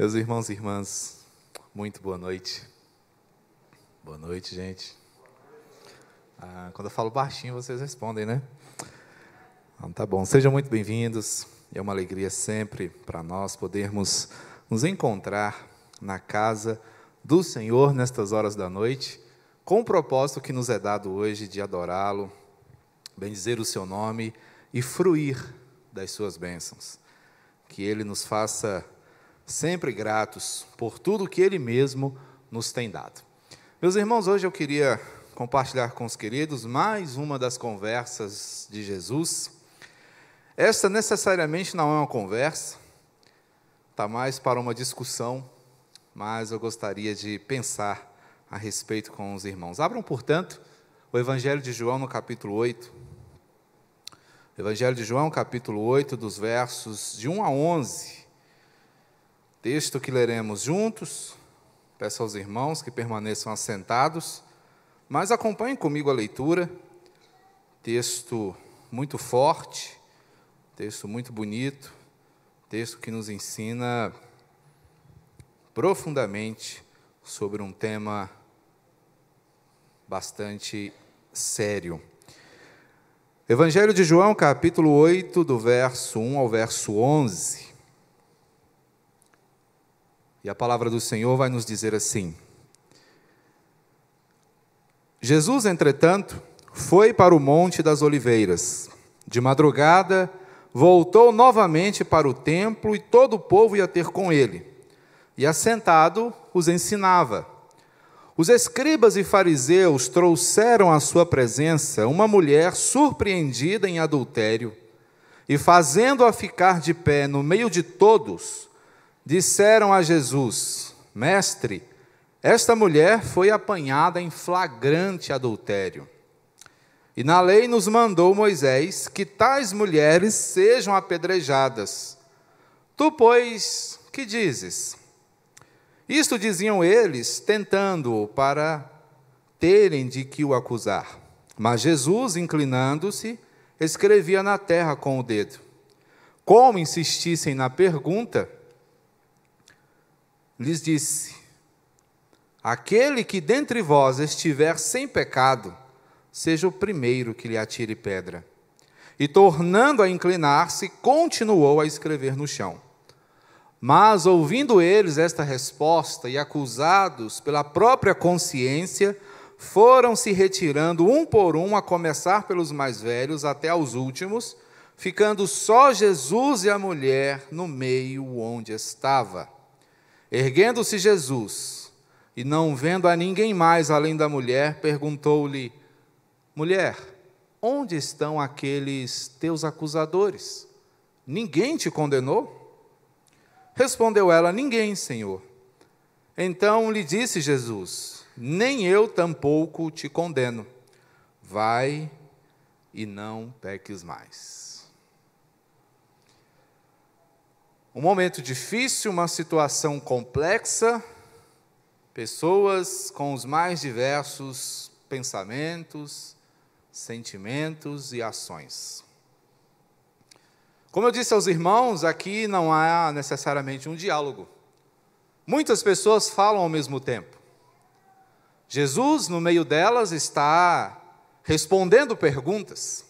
Meus irmãos e irmãs, muito boa noite. Boa noite, gente. Ah, quando eu falo baixinho, vocês respondem, né? Então, tá bom. Sejam muito bem-vindos. É uma alegria sempre para nós podermos nos encontrar na casa do Senhor nestas horas da noite, com o propósito que nos é dado hoje de adorá-lo, bendizer o seu nome e fruir das suas bênçãos. Que ele nos faça sempre gratos por tudo que Ele mesmo nos tem dado. Meus irmãos, hoje eu queria compartilhar com os queridos mais uma das conversas de Jesus. Esta necessariamente não é uma conversa, está mais para uma discussão, mas eu gostaria de pensar a respeito com os irmãos. Abram, portanto, o Evangelho de João no capítulo 8. Evangelho de João, capítulo 8, dos versos de 1 a 11. Texto que leremos juntos. Peço aos irmãos que permaneçam assentados, mas acompanhem comigo a leitura. Texto muito forte, texto muito bonito, texto que nos ensina profundamente sobre um tema bastante sério. Evangelho de João, capítulo 8, do verso 1 ao verso 11. E a palavra do Senhor vai nos dizer assim: Jesus, entretanto, foi para o Monte das Oliveiras. De madrugada, voltou novamente para o templo e todo o povo ia ter com ele. E assentado, os ensinava. Os escribas e fariseus trouxeram à sua presença uma mulher surpreendida em adultério, e fazendo-a ficar de pé no meio de todos, disseram a Jesus: Mestre, esta mulher foi apanhada em flagrante adultério. E na lei nos mandou Moisés que tais mulheres sejam apedrejadas. Tu, pois, que dizes? Isto diziam eles, tentando-o para terem de que o acusar. Mas Jesus, inclinando-se, escrevia na terra com o dedo. Como insistissem na pergunta, lhes disse: Aquele que dentre vós estiver sem pecado, seja o primeiro que lhe atire pedra. E tornando a inclinar-se, continuou a escrever no chão. Mas, ouvindo eles esta resposta e acusados pela própria consciência, foram se retirando um por um, a começar pelos mais velhos até aos últimos, ficando só Jesus e a mulher no meio onde estava. Erguendo-se Jesus, e não vendo a ninguém mais além da mulher, perguntou-lhe: Mulher, onde estão aqueles teus acusadores? Ninguém te condenou? Respondeu ela: Ninguém, Senhor. Então lhe disse Jesus: Nem eu tampouco te condeno. Vai e não peques mais. Um momento difícil, uma situação complexa, pessoas com os mais diversos pensamentos, sentimentos e ações. Como eu disse aos irmãos, aqui não há necessariamente um diálogo. Muitas pessoas falam ao mesmo tempo. Jesus, no meio delas, está respondendo perguntas.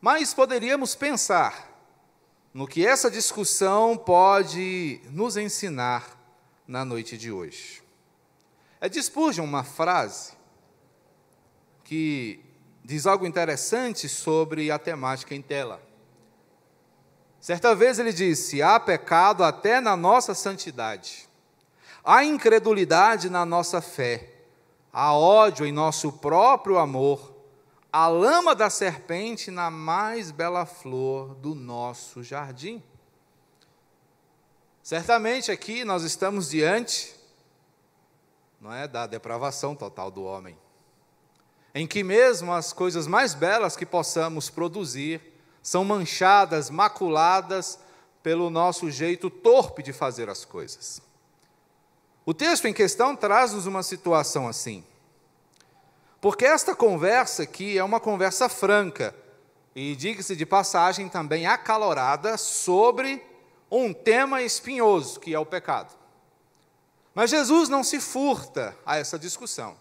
Mas poderíamos pensar no que essa discussão pode nos ensinar na noite de hoje. É de uma frase que diz algo interessante sobre a temática em tela. Certa vez ele disse: há pecado até na nossa santidade, há incredulidade na nossa fé, há ódio em nosso próprio amor a lama da serpente na mais bela flor do nosso jardim. Certamente aqui nós estamos diante, não é, da depravação total do homem, em que mesmo as coisas mais belas que possamos produzir são manchadas, maculadas pelo nosso jeito torpe de fazer as coisas. O texto em questão traz-nos uma situação assim. Porque esta conversa aqui é uma conversa franca, e diga-se de passagem também acalorada, sobre um tema espinhoso, que é o pecado. Mas Jesus não se furta a essa discussão.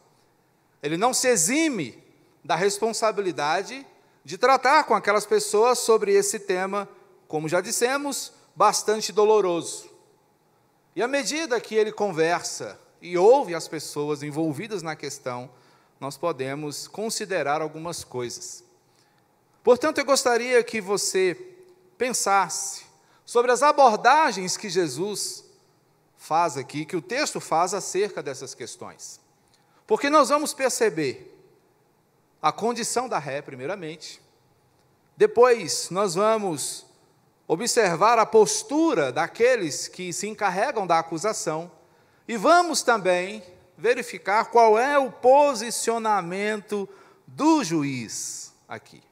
Ele não se exime da responsabilidade de tratar com aquelas pessoas sobre esse tema, como já dissemos, bastante doloroso. E à medida que ele conversa e ouve as pessoas envolvidas na questão, nós podemos considerar algumas coisas. Portanto, eu gostaria que você pensasse sobre as abordagens que Jesus faz aqui, que o texto faz acerca dessas questões. Porque nós vamos perceber a condição da ré, primeiramente. Depois, nós vamos observar a postura daqueles que se encarregam da acusação. E vamos também verificar qual é o posicionamento do juiz aqui.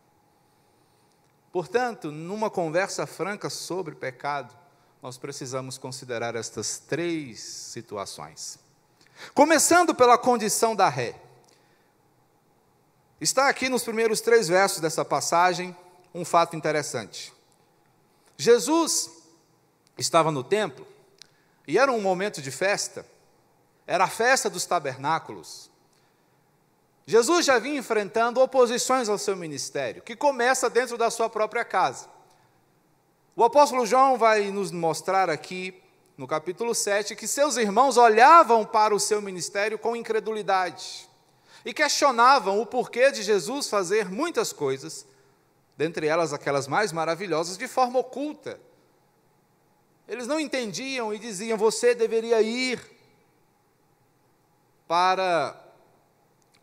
Portanto, numa conversa franca sobre pecado, nós precisamos considerar estas três situações. Começando pela condição da ré. Está aqui nos primeiros três versos dessa passagem um fato interessante. Jesus estava no templo e era um momento de festa, era a festa dos tabernáculos. Jesus já vinha enfrentando oposições ao seu ministério, que começa dentro da sua própria casa. O apóstolo João vai nos mostrar aqui, no capítulo 7, que seus irmãos olhavam para o seu ministério com incredulidade e questionavam o porquê de Jesus fazer muitas coisas, dentre elas aquelas mais maravilhosas, de forma oculta. Eles não entendiam e diziam: você deveria ir para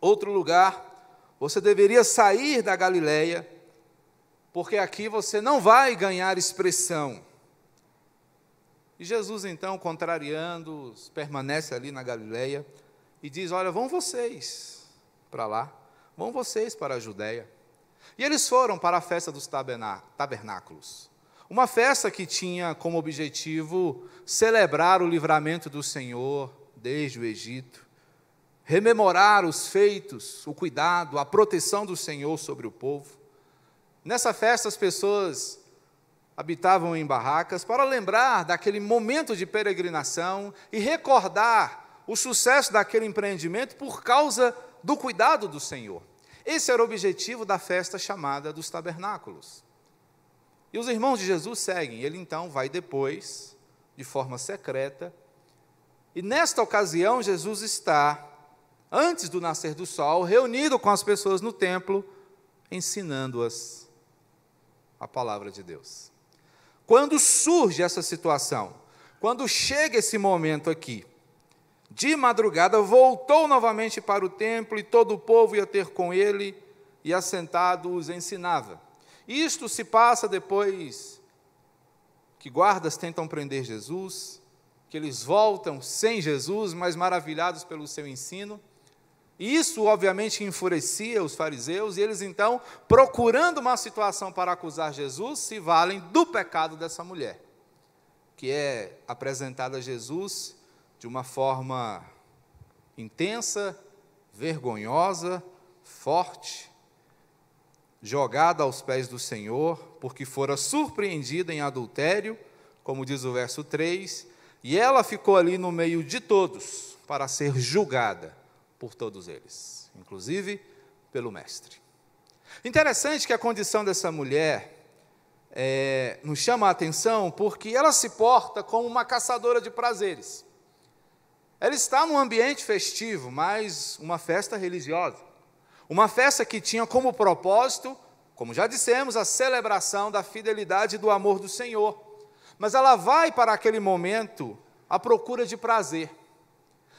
outro lugar, você deveria sair da Galileia, porque aqui você não vai ganhar expressão. E Jesus, então, contrariando-os, permanece ali na Galileia e diz: Olha, vão vocês para lá, vão vocês para a Judéia. E eles foram para a festa dos tabernáculos. Uma festa que tinha como objetivo celebrar o livramento do Senhor desde o Egito rememorar os feitos, o cuidado, a proteção do Senhor sobre o povo. Nessa festa, as pessoas habitavam em barracas para lembrar daquele momento de peregrinação e recordar o sucesso daquele empreendimento por causa do cuidado do Senhor. Esse era o objetivo da festa chamada dos tabernáculos. E os irmãos de Jesus seguem. Ele então vai depois, de forma secreta, e nesta ocasião Jesus está antes do nascer do sol, reunido com as pessoas no templo, ensinando-as a palavra de Deus. Quando surge essa situação, quando chega esse momento aqui, de madrugada voltou novamente para o templo e todo o povo ia ter com ele e assentado os ensinava. Isto se passa depois que guardas tentam prender Jesus, que eles voltam sem Jesus, mas maravilhados pelo seu ensino. Isso, obviamente, enfurecia os fariseus, e eles então, procurando uma situação para acusar Jesus, se valem do pecado dessa mulher, que é apresentada a Jesus de uma forma intensa, vergonhosa, forte, jogada aos pés do Senhor, porque fora surpreendida em adultério, como diz o verso 3, e ela ficou ali no meio de todos para ser julgada por todos eles, inclusive pelo Mestre. Interessante que a condição dessa mulher é, nos chama a atenção porque ela se porta como uma caçadora de prazeres. Ela está num ambiente festivo, mas uma festa religiosa. Uma festa que tinha como propósito, como já dissemos, a celebração da fidelidade e do amor do Senhor. Mas ela vai para aquele momento à procura de prazer.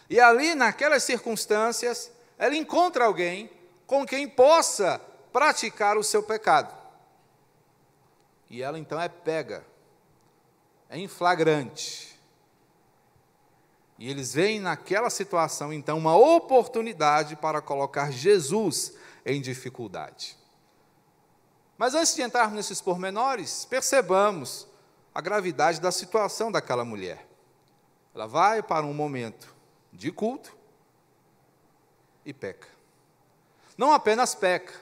E ali, naquelas circunstâncias, ela encontra alguém com quem possa praticar o seu pecado. E ela então é pega, é em flagrante. E eles veem naquela situação, então, uma oportunidade para colocar Jesus em dificuldade. Mas antes de entrarmos nesses pormenores, percebamos a gravidade da situação daquela mulher. Ela vai para um momento de culto e peca. Não apenas peca,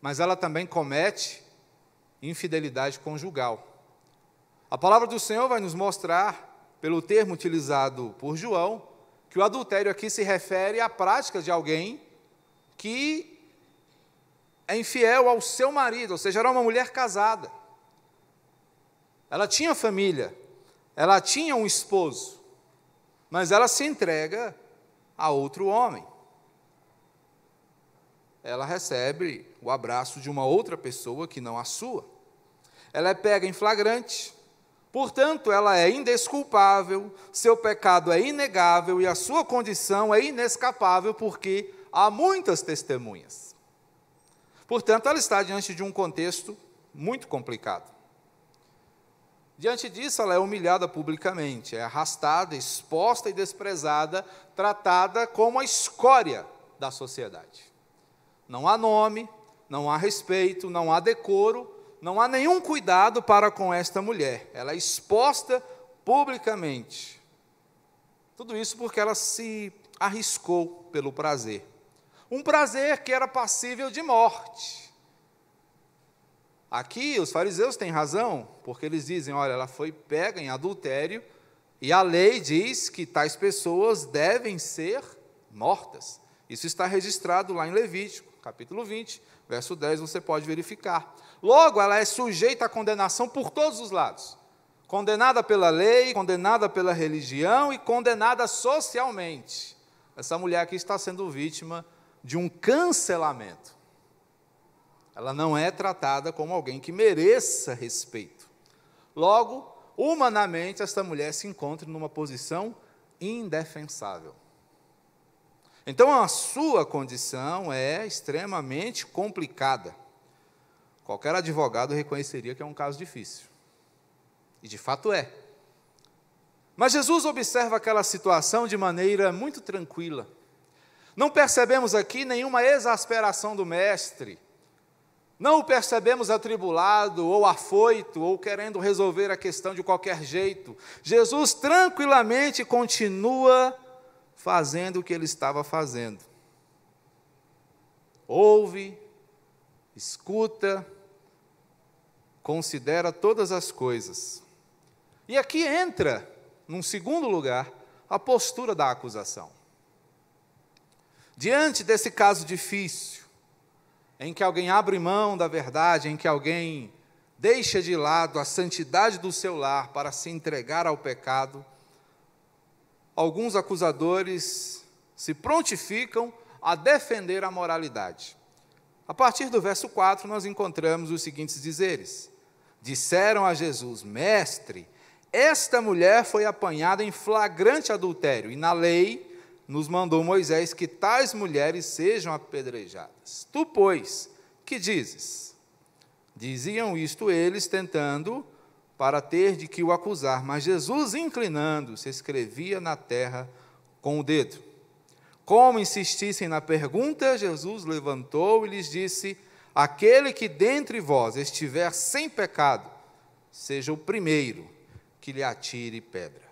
mas ela também comete infidelidade conjugal. A palavra do Senhor vai nos mostrar, pelo termo utilizado por João, que o adultério aqui se refere à prática de alguém que é infiel ao seu marido, ou seja, era uma mulher casada. Ela tinha família, ela tinha um esposo, mas ela se entrega a outro homem. Ela recebe o abraço de uma outra pessoa que não a sua. Ela é pega em flagrante, portanto, ela é indesculpável, seu pecado é inegável e a sua condição é inescapável, porque há muitas testemunhas. Portanto, ela está diante de um contexto muito complicado. Diante disso, ela é humilhada publicamente, é arrastada, exposta e desprezada, tratada como a escória da sociedade. Não há nome, não há respeito, não há decoro, não há nenhum cuidado para com esta mulher. Ela é exposta publicamente. Tudo isso porque ela se arriscou pelo prazer. Um prazer que era passível de morte. Aqui os fariseus têm razão, porque eles dizem: olha, ela foi pega em adultério, e a lei diz que tais pessoas devem ser mortas. Isso está registrado lá em Levítico, capítulo 20, verso 10, você pode verificar. Logo, ela é sujeita à condenação por todos os lados. Condenada pela lei, condenada pela religião e condenada socialmente. Essa mulher aqui está sendo vítima de um cancelamento. Ela não é tratada como alguém que mereça respeito. Logo, humanamente, esta mulher se encontra numa posição indefensável. Então, a sua condição é extremamente complicada. Qualquer advogado reconheceria que é um caso difícil. E de fato é. Mas Jesus observa aquela situação de maneira muito tranquila. Não percebemos aqui nenhuma exasperação do mestre não o percebemos atribulado, ou afoito, ou querendo resolver a questão de qualquer jeito. Jesus tranquilamente continua fazendo o que ele estava fazendo. Ouve, escuta, considera todas as coisas. E aqui entra, num segundo lugar, a postura da acusação. Diante desse caso difícil, em que alguém abre mão da verdade, em que alguém deixa de lado a santidade do seu lar para se entregar ao pecado, alguns acusadores se prontificam a defender a moralidade. A partir do verso 4, nós encontramos os seguintes dizeres: Disseram a Jesus, Mestre, esta mulher foi apanhada em flagrante adultério, e na lei nos mandou Moisés que tais mulheres sejam apedrejadas. Tu, pois, que dizes? Diziam isto eles, tentando para ter de que o acusar, mas Jesus, inclinando-se, escrevia na terra com o dedo. Como insistissem na pergunta, Jesus levantou e lhes disse: Aquele que dentre vós estiver sem pecado, seja o primeiro que lhe atire pedra.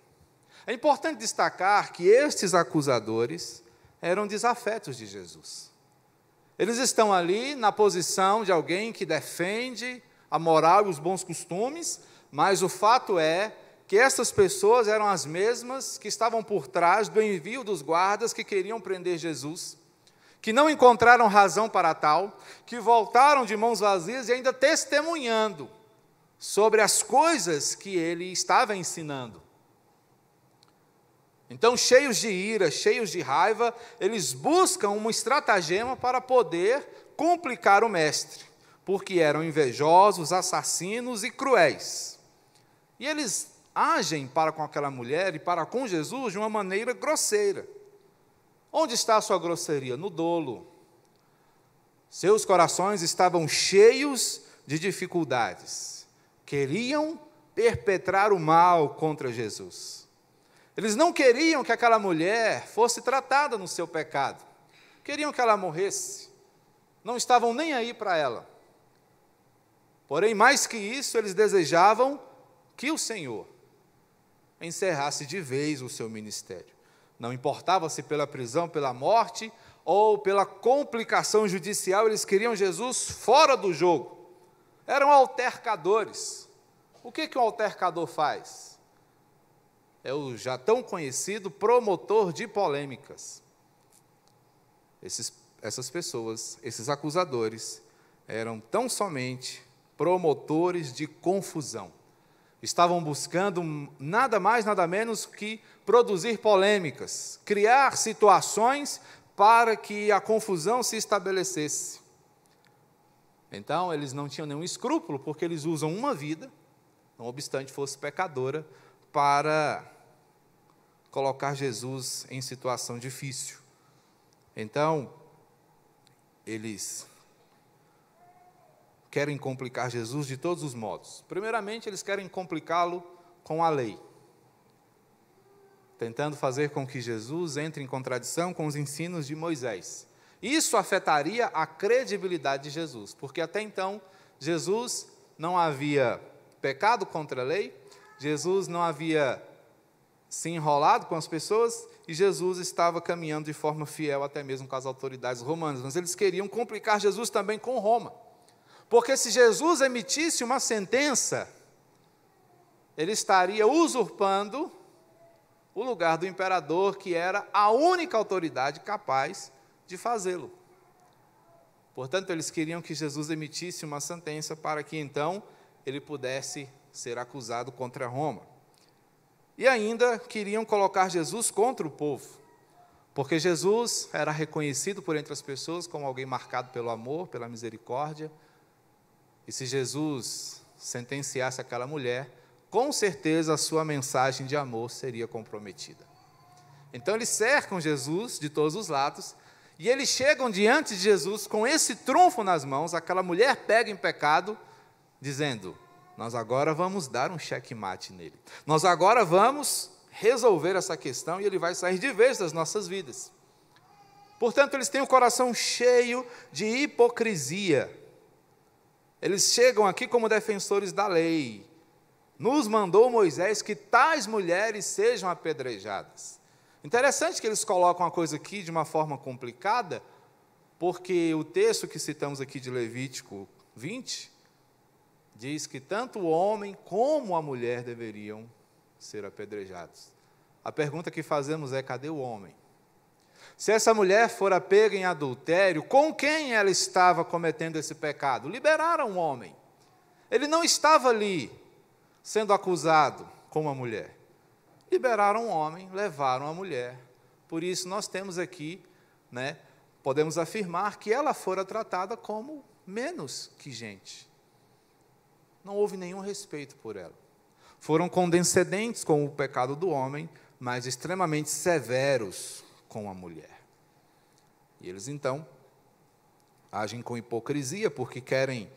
É importante destacar que estes acusadores eram desafetos de Jesus. Eles estão ali na posição de alguém que defende a moral e os bons costumes, mas o fato é que essas pessoas eram as mesmas que estavam por trás do envio dos guardas que queriam prender Jesus, que não encontraram razão para tal, que voltaram de mãos vazias e ainda testemunhando sobre as coisas que ele estava ensinando. Então, cheios de ira, cheios de raiva, eles buscam uma estratagema para poder complicar o mestre, porque eram invejosos, assassinos e cruéis. E eles agem para com aquela mulher e para com Jesus de uma maneira grosseira. Onde está a sua grosseria? No dolo. Seus corações estavam cheios de dificuldades. Queriam perpetrar o mal contra Jesus. Eles não queriam que aquela mulher fosse tratada no seu pecado. Queriam que ela morresse. Não estavam nem aí para ela. Porém, mais que isso, eles desejavam que o Senhor encerrasse de vez o seu ministério. Não importava se pela prisão, pela morte ou pela complicação judicial, eles queriam Jesus fora do jogo. Eram altercadores. O que, que o altercador faz? É o já tão conhecido promotor de polêmicas. Esses, essas pessoas, esses acusadores, eram tão somente promotores de confusão. Estavam buscando nada mais, nada menos que produzir polêmicas, criar situações para que a confusão se estabelecesse. Então, eles não tinham nenhum escrúpulo, porque eles usam uma vida, não obstante fosse pecadora, para colocar Jesus em situação difícil. Então, eles querem complicar Jesus de todos os modos. Primeiramente, eles querem complicá-lo com a lei, tentando fazer com que Jesus entre em contradição com os ensinos de Moisés. Isso afetaria a credibilidade de Jesus, porque até então Jesus não havia pecado contra a lei, Jesus não havia se enrolado com as pessoas e Jesus estava caminhando de forma fiel até mesmo com as autoridades romanas. Mas eles queriam complicar Jesus também com Roma. Porque se Jesus emitisse uma sentença, ele estaria usurpando o lugar do imperador, que era a única autoridade capaz de fazê-lo. Portanto, eles queriam que Jesus emitisse uma sentença para que então ele pudesse ser acusado contra Roma. E ainda queriam colocar Jesus contra o povo, porque Jesus era reconhecido por entre as pessoas como alguém marcado pelo amor, pela misericórdia. E se Jesus sentenciasse aquela mulher, com certeza a sua mensagem de amor seria comprometida. Então eles cercam Jesus de todos os lados e eles chegam diante de Jesus com esse trunfo nas mãos, aquela mulher pega em pecado, dizendo: Nós agora vamos dar um checkmate nele. Nós agora vamos resolver essa questão e ele vai sair de vez das nossas vidas. Portanto, eles têm o coração cheio de hipocrisia. Eles chegam aqui como defensores da lei. Nos mandou Moisés que tais mulheres sejam apedrejadas. Interessante que eles colocam a coisa aqui de uma forma complicada, porque o texto que citamos aqui de Levítico 20 diz que tanto o homem como a mulher deveriam ser apedrejados. A pergunta que fazemos é: cadê o homem? Se essa mulher fora pega em adultério, com quem ela estava cometendo esse pecado? Liberaram o homem. Ele não estava ali sendo acusado como a mulher liberaram o homem, levaram a mulher. Por isso nós temos aqui, né, podemos afirmar que ela fora tratada como menos que gente. Não houve nenhum respeito por ela. Foram condescendentes com o pecado do homem, mas extremamente severos com a mulher. E eles então agem com hipocrisia porque querem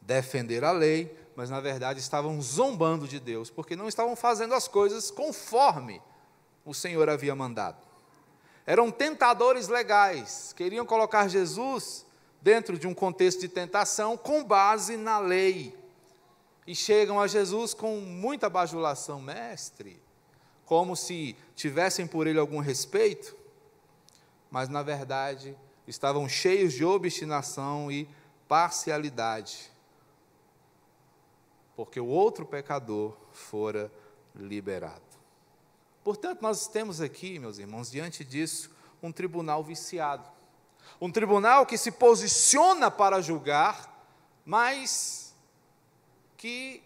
defender a lei, mas na verdade estavam zombando de Deus, porque não estavam fazendo as coisas conforme o Senhor havia mandado. Eram tentadores legais, queriam colocar Jesus dentro de um contexto de tentação com base na lei. E chegam a Jesus com muita bajulação, mestre, como se tivessem por ele algum respeito, mas na verdade estavam cheios de obstinação e parcialidade porque o outro pecador fora liberado. Portanto, nós temos aqui, meus irmãos, diante disso, um tribunal viciado. Um tribunal que se posiciona para julgar, mas que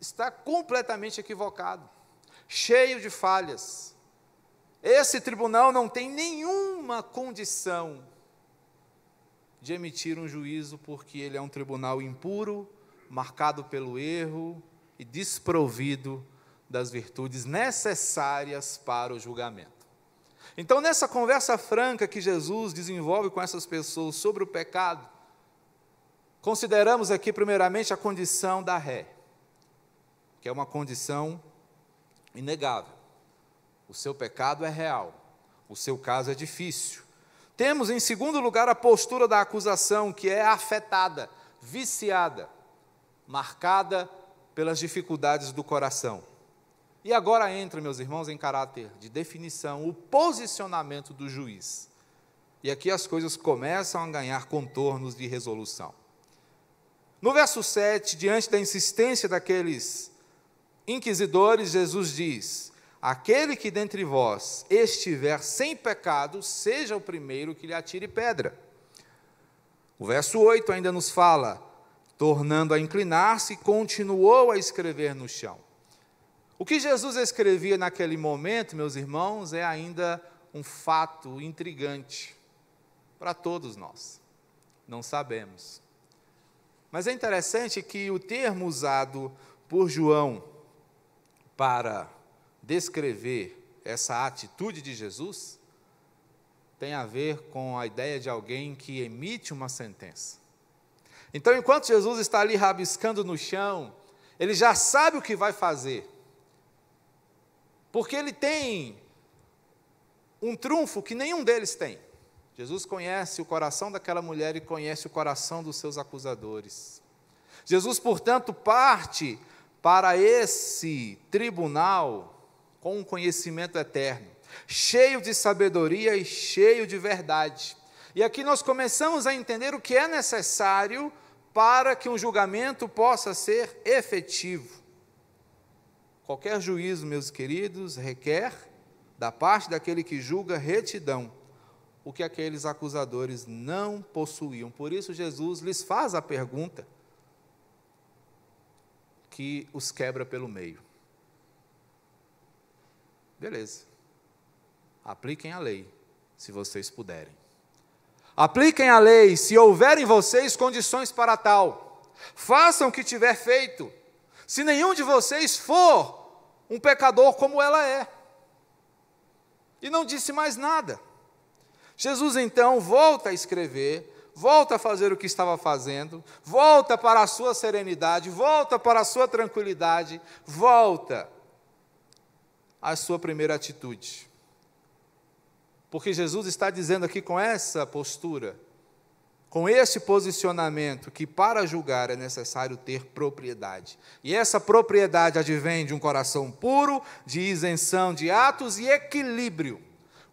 está completamente equivocado, cheio de falhas. Esse tribunal não tem nenhuma condição de emitir um juízo, porque ele é um tribunal impuro, marcado pelo erro e desprovido das virtudes necessárias para o julgamento. Então, nessa conversa franca que Jesus desenvolve com essas pessoas sobre o pecado, consideramos aqui, primeiramente, a condição da ré, que é uma condição inegável. O seu pecado é real, o seu caso é difícil. Temos, em segundo lugar, a postura da acusação, que é afetada, viciada marcada pelas dificuldades do coração. E agora entra, meus irmãos, em caráter de definição, o posicionamento do juiz. E aqui as coisas começam a ganhar contornos de resolução. No verso 7, diante da insistência daqueles inquisidores, Jesus diz: Aquele que dentre vós estiver sem pecado, seja o primeiro que lhe atire pedra. O verso 8 ainda nos fala: tornando a inclinar-se, continuou a escrever no chão. O que Jesus escrevia naquele momento, meus irmãos, é ainda um fato intrigante para todos nós. Não sabemos. Mas é interessante que o termo usado por João para descrever essa atitude de Jesus tem a ver com a ideia de alguém que emite uma sentença. Então, enquanto Jesus está ali rabiscando no chão, ele já sabe o que vai fazer. Porque ele tem um trunfo que nenhum deles tem. Jesus conhece o coração daquela mulher e conhece o coração dos seus acusadores. Jesus, portanto, parte para esse tribunal com um conhecimento eterno, cheio de sabedoria e cheio de verdade. E aqui nós começamos a entender o que é necessário para que um julgamento possa ser efetivo. Qualquer juízo, meus queridos, requer da parte daquele que julga retidão, o que aqueles acusadores não possuíam. Por isso, Jesus lhes faz a pergunta que os quebra pelo meio. Beleza. Apliquem a lei, se vocês puderem. Apliquem a lei, se houver em vocês condições para tal. Façam o que tiver feito. Se nenhum de vocês for um pecador como ela é. E não disse mais nada. Jesus então volta a escrever, volta a fazer o que estava fazendo, volta para a sua serenidade, volta para a sua tranquilidade, volta a sua primeira atitude. Porque Jesus está dizendo aqui com essa postura, com esse posicionamento, que para julgar é necessário ter propriedade. E essa propriedade advém de um coração puro, de isenção de atos e equilíbrio.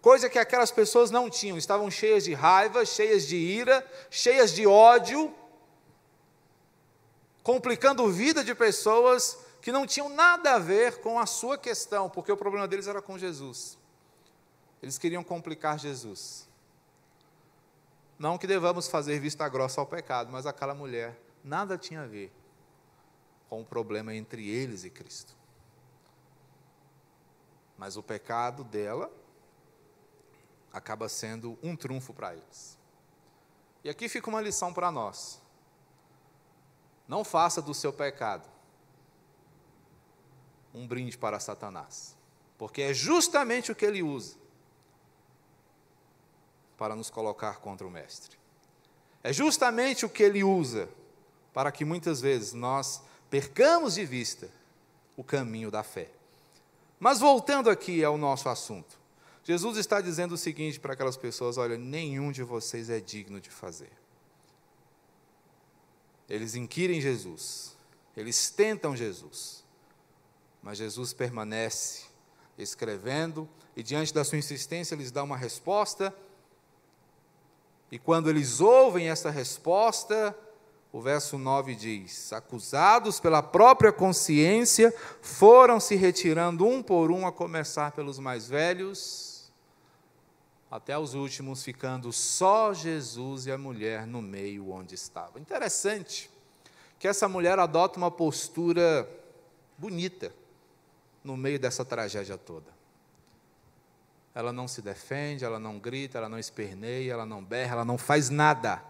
Coisa que aquelas pessoas não tinham, estavam cheias de raiva, cheias de ira, cheias de ódio, complicando a vida de pessoas que não tinham nada a ver com a sua questão, porque o problema deles era com Jesus. Eles queriam complicar Jesus. Não que devamos fazer vista grossa ao pecado, mas aquela mulher nada tinha a ver com o problema entre eles e Cristo. Mas o pecado dela acaba sendo um trunfo para eles. E aqui fica uma lição para nós. Não faça do seu pecado um brinde para Satanás, porque é justamente o que ele usa para nos colocar contra o Mestre. É justamente o que ele usa para que muitas vezes nós percamos de vista o caminho da fé. Mas voltando aqui ao nosso assunto, Jesus está dizendo o seguinte para aquelas pessoas: olha, nenhum de vocês é digno de fazer. Eles inquirem Jesus, eles tentam Jesus, mas Jesus permanece escrevendo e, diante da sua insistência, lhes dá uma resposta. E quando eles ouvem essa resposta, o verso 9 diz: Acusados pela própria consciência, foram se retirando um por um, a começar pelos mais velhos, até os últimos, ficando só Jesus e a mulher no meio onde estava. Interessante que essa mulher adota uma postura bonita no meio dessa tragédia toda. Ela não se defende, ela não grita, ela não esperneia, ela não berra, ela não faz nada.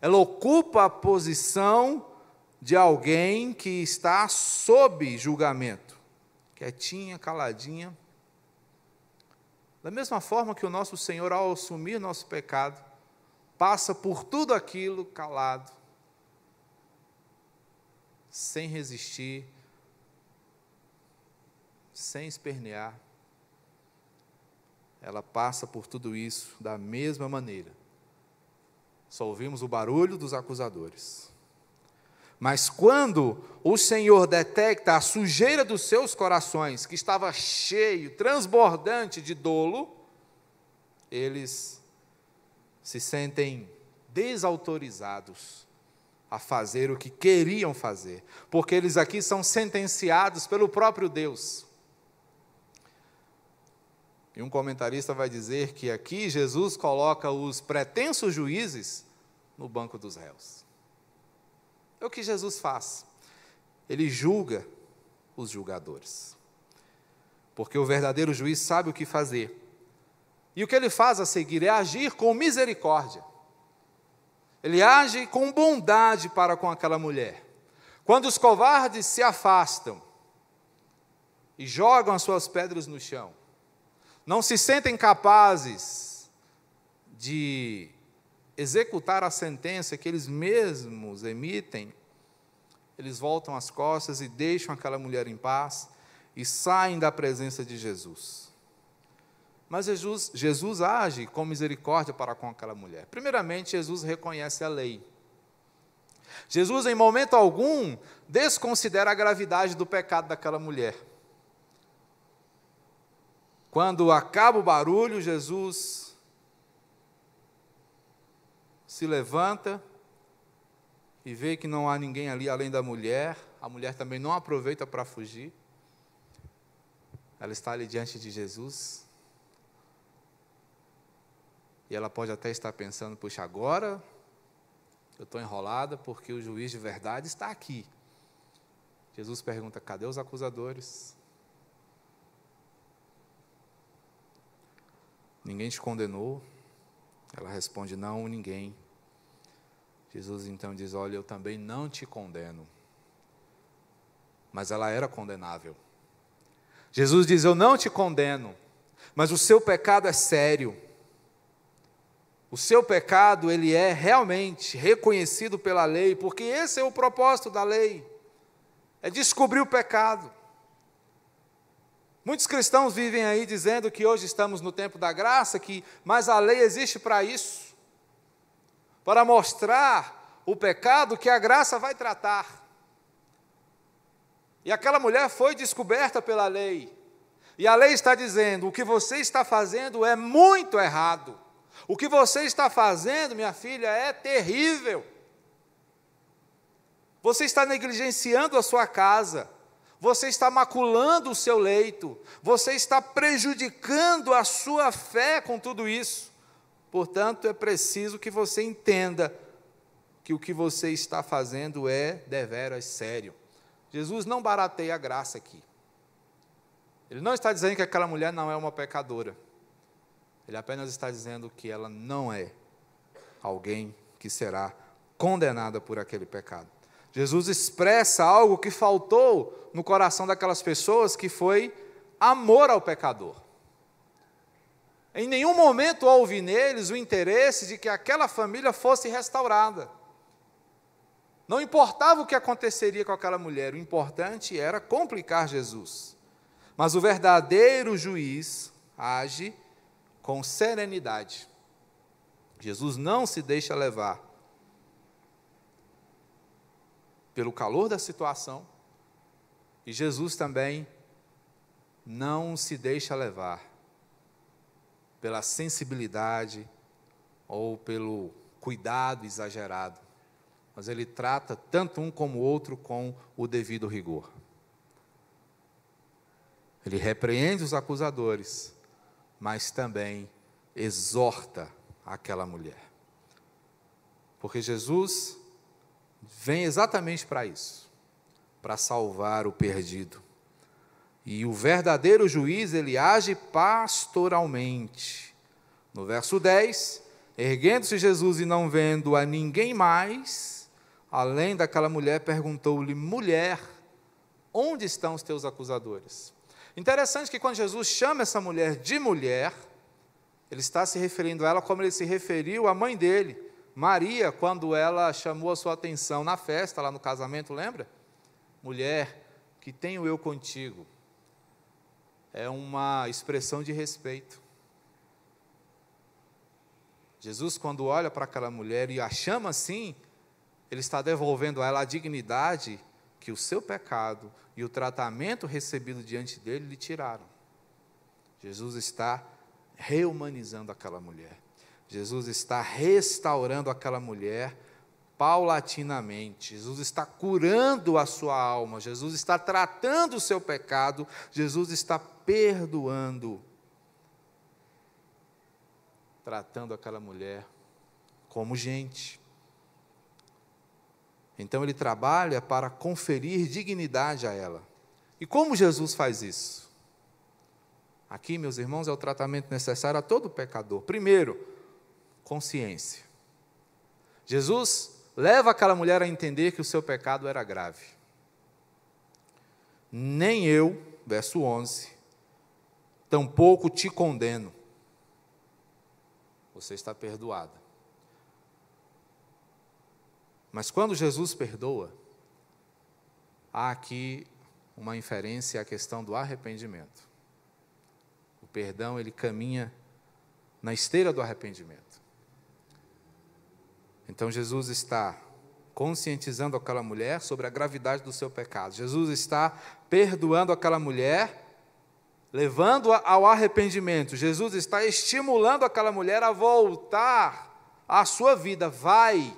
Ela ocupa a posição de alguém que está sob julgamento, quietinha, caladinha. Da mesma forma que o nosso Senhor, ao assumir nosso pecado, passa por tudo aquilo calado, sem resistir, sem espernear, ela passa por tudo isso da mesma maneira. Só ouvimos o barulho dos acusadores. Mas quando o Senhor detecta a sujeira dos seus corações, que estava cheio, transbordante de dolo, eles se sentem desautorizados a fazer o que queriam fazer, porque eles aqui são sentenciados pelo próprio Deus. E um comentarista vai dizer que aqui Jesus coloca os pretensos juízes no banco dos réus. É o que Jesus faz. Ele julga os julgadores. Porque o verdadeiro juiz sabe o que fazer. E o que ele faz a seguir é agir com misericórdia. Ele age com bondade para com aquela mulher. Quando os covardes se afastam e jogam as suas pedras no chão, não se sentem capazes de executar a sentença que eles mesmos emitem, eles voltam as costas e deixam aquela mulher em paz e saem da presença de Jesus. Mas Jesus, Jesus age com misericórdia para com aquela mulher. Primeiramente, Jesus reconhece a lei. Jesus, em momento algum, desconsidera a gravidade do pecado daquela mulher. Quando acaba o barulho, Jesus se levanta e vê que não há ninguém ali além da mulher. A mulher também não aproveita para fugir. Ela está ali diante de Jesus. E ela pode até estar pensando: puxa, agora eu estou enrolada porque o juiz de verdade está aqui. Jesus pergunta: cadê os acusadores? Ninguém te condenou? Ela responde: Não, ninguém. Jesus então diz: Olha, eu também não te condeno. Mas ela era condenável. Jesus diz: Eu não te condeno, mas o seu pecado é sério. O seu pecado, ele é realmente reconhecido pela lei, porque esse é o propósito da lei. É descobrir o pecado. Muitos cristãos vivem aí dizendo que hoje estamos no tempo da graça, que mas a lei existe para isso. Para mostrar o pecado que a graça vai tratar. E aquela mulher foi descoberta pela lei. E a lei está dizendo: o que você está fazendo é muito errado. O que você está fazendo, minha filha, é terrível. Você está negligenciando a sua casa você está maculando o seu leito, você está prejudicando a sua fé com tudo isso. Portanto, é preciso que você entenda que o que você está fazendo é deveras sério. Jesus não barateia a graça aqui. Ele não está dizendo que aquela mulher não é uma pecadora. Ele apenas está dizendo que ela não é alguém que será condenada por aquele pecado. Jesus expressa algo que faltou no coração daquelas pessoas, que foi amor ao pecador. Em nenhum momento houve neles o interesse de que aquela família fosse restaurada. Não importava o que aconteceria com aquela mulher, o importante era complicar Jesus. Mas o verdadeiro juiz age com serenidade. Jesus não se deixa levar pelo calor da situação, e Jesus também não se deixa levar pela sensibilidade ou pelo cuidado exagerado, mas ele trata tanto um como o outro com o devido rigor. Ele repreende os acusadores, mas também exorta aquela mulher. Porque Jesus vem exatamente para isso, para salvar o perdido. E o verdadeiro juiz, ele age pastoralmente. No verso 10, erguendo-se Jesus e não vendo a ninguém mais, além daquela mulher, perguntou-lhe: mulher, onde estão os teus acusadores? Interessante que quando Jesus chama essa mulher de mulher, ele está se referindo a ela como ele se referiu à mãe dele, Maria, quando ela chamou a sua atenção na festa, lá no casamento, lembra? Mulher, que tenho eu contigo. É uma expressão de respeito. Jesus, quando olha para aquela mulher e a chama assim, ele está devolvendo a ela a dignidade que o seu pecado e o tratamento recebido diante dele lhe tiraram. Jesus está reumanizando aquela mulher. Jesus está restaurando aquela mulher paulatinamente. Jesus está curando a sua alma, Jesus está tratando o seu pecado, Jesus está perdoando. Tratando aquela mulher como gente. Então ele trabalha para conferir dignidade a ela. E como Jesus faz isso? Aqui, meus irmãos, é o tratamento necessário a todo pecador. Primeiro, consciência. Jesus leva aquela mulher a entender que o seu pecado era grave. Nem eu, verso 11, tampouco te condeno. Você está perdoada. Mas quando Jesus perdoa, há aqui uma inferência à questão do arrependimento. O perdão, ele caminha na esteira do arrependimento. Então Jesus está conscientizando aquela mulher sobre a gravidade do seu pecado. Jesus está perdoando aquela mulher, levando-a ao arrependimento. Jesus está estimulando aquela mulher a voltar à sua vida. Vai.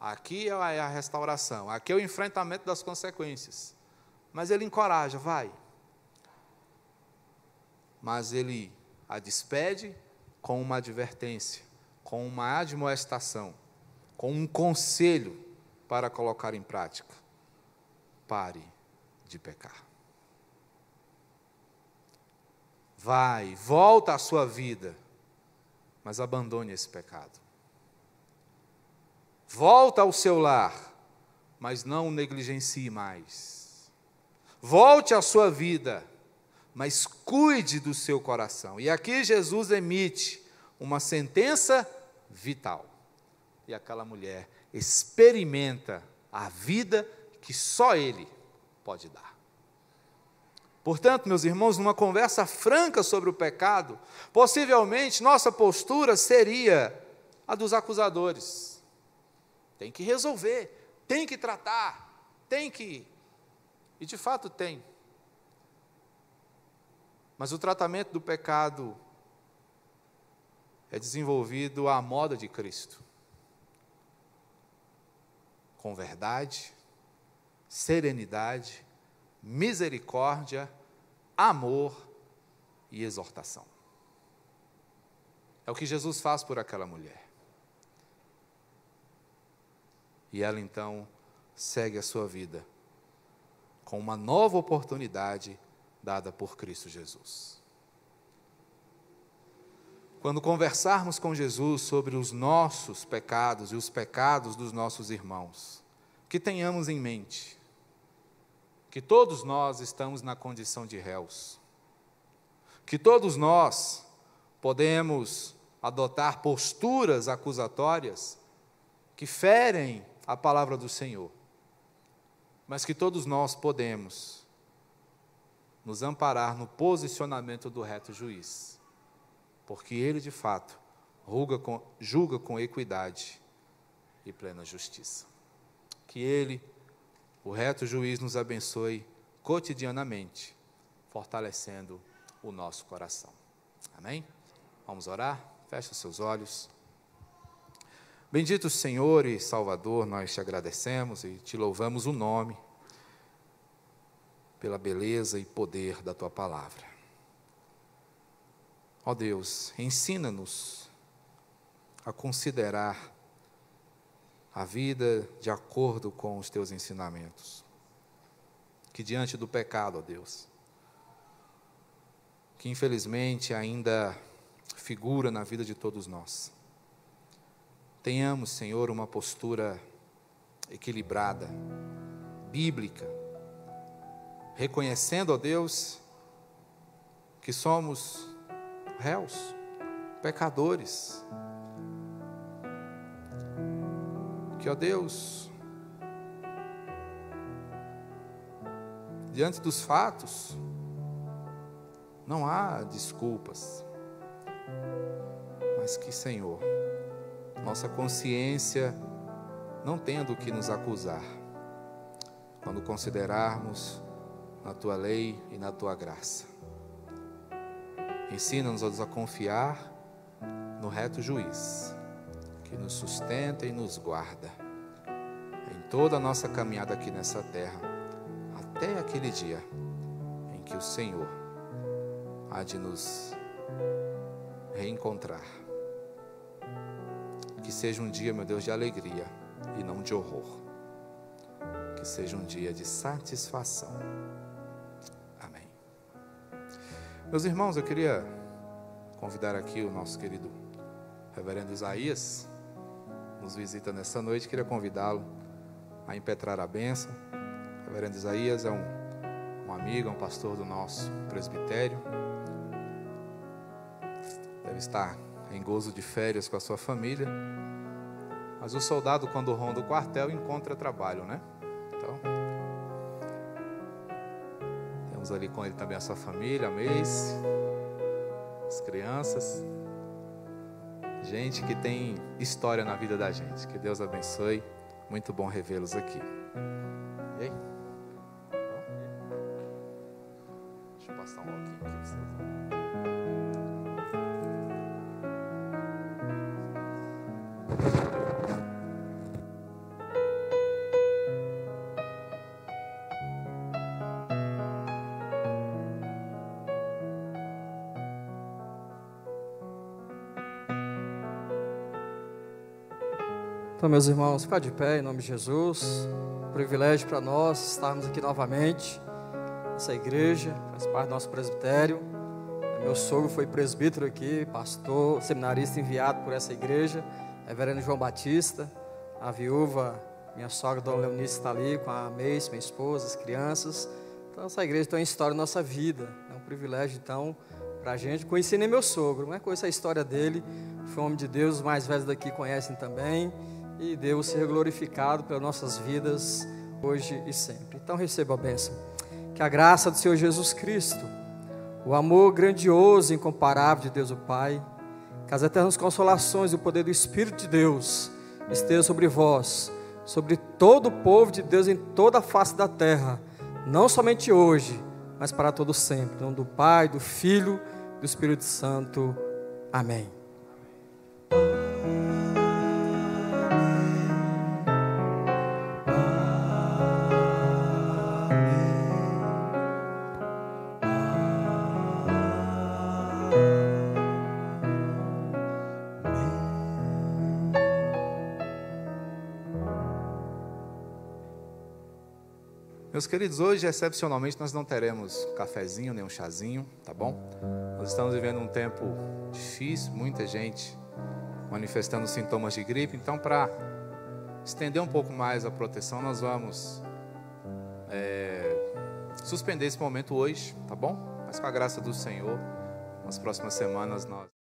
Aqui é a restauração, aqui é o enfrentamento das consequências. Mas ele encoraja, vai. Mas ele a despede com uma advertência com uma admoestação, com um conselho para colocar em prática. Pare de pecar. Vai, volta à sua vida, mas abandone esse pecado. Volta ao seu lar, mas não o negligencie mais. Volte à sua vida, mas cuide do seu coração. E aqui Jesus emite uma sentença vital. E aquela mulher experimenta a vida que só Ele pode dar. Portanto, meus irmãos, numa conversa franca sobre o pecado, possivelmente nossa postura seria a dos acusadores. Tem que resolver, tem que tratar, tem que. E de fato tem. Mas o tratamento do pecado é desenvolvido à moda de Cristo. Com verdade, serenidade, misericórdia, amor e exortação. É o que Jesus faz por aquela mulher. E ela então segue a sua vida com uma nova oportunidade dada por Cristo Jesus. Quando conversarmos com Jesus sobre os nossos pecados e os pecados dos nossos irmãos, que tenhamos em mente que todos nós estamos na condição de réus, que todos nós podemos adotar posturas acusatórias que ferem a palavra do Senhor, mas que todos nós podemos nos amparar no posicionamento do reto juiz porque ele, de fato, com, julga com equidade e plena justiça. Que ele, o reto juiz, nos abençoe cotidianamente, fortalecendo o nosso coração. Amém? Vamos orar? Feche os seus olhos. Bendito Senhor e Salvador, nós te agradecemos e te louvamos o nome pela beleza e poder da tua palavra. Ó Deus, ensina-nos a considerar a vida de acordo com os teus ensinamentos. Que diante do pecado, ó Deus, que infelizmente ainda figura na vida de todos nós, tenhamos, Senhor, uma postura equilibrada, bíblica, reconhecendo, ó Deus, que somos réus, pecadores. Que, ó Deus, diante dos fatos, não há desculpas, mas que, Senhor, nossa consciência não tenha do que nos acusar, quando considerarmos na tua lei e na tua graça. Ensina-nos a confiar no reto juiz, que nos sustenta e nos guarda em toda a nossa caminhada aqui nessa terra, até aquele dia em que o Senhor há de nos reencontrar. Que seja um dia, meu Deus, de alegria e não de horror. Que seja um dia de satisfação. Meus irmãos, eu queria convidar aqui o nosso querido Reverendo Isaías, nos visita nessa noite, queria convidá-lo a impetrar a bênção. O Reverendo Isaías é um, um amigo, é um pastor do nosso presbitério. Deve estar em gozo de férias com a sua família. Mas o soldado, quando ronda o quartel, encontra trabalho, né? Temos ali com ele também a sua família, a Mace, as crianças. Gente que tem história na vida da gente. Que Deus abençoe. Muito bom revê-los aqui. Meus irmãos, ficar de pé em nome de Jesus. Privilégio para nós estarmos aqui novamente nessa igreja, faz parte do nosso presbitério. Meu sogro foi presbítero aqui, pastor, seminarista enviado por essa igreja, reverendo João Batista. A viúva, minha sogra, dona Leonice, está ali com a Meis, minha esposa, as crianças. Então, essa igreja tem uma história na nossa vida. É um privilégio, então, para a gente. Conheci nem meu sogro, não é conhecer a história dele. Foi um homem de Deus, os mais velhos daqui conhecem também e Deus ser glorificado pelas nossas vidas hoje e sempre. Então receba a bênção. Que a graça do Senhor Jesus Cristo, o amor grandioso e incomparável de Deus o Pai, que as eternas consolações e o poder do Espírito de Deus esteja sobre vós, sobre todo o povo de Deus em toda a face da terra, não somente hoje, mas para todo sempre. Em nome do Pai, do Filho, do Espírito Santo. Amém. Meus queridos, hoje, excepcionalmente, nós não teremos cafezinho nem um chazinho, tá bom? Nós estamos vivendo um tempo difícil, muita gente manifestando sintomas de gripe, então, para estender um pouco mais a proteção, nós vamos é, suspender esse momento hoje, tá bom? Mas com a graça do Senhor, nas próximas semanas nós.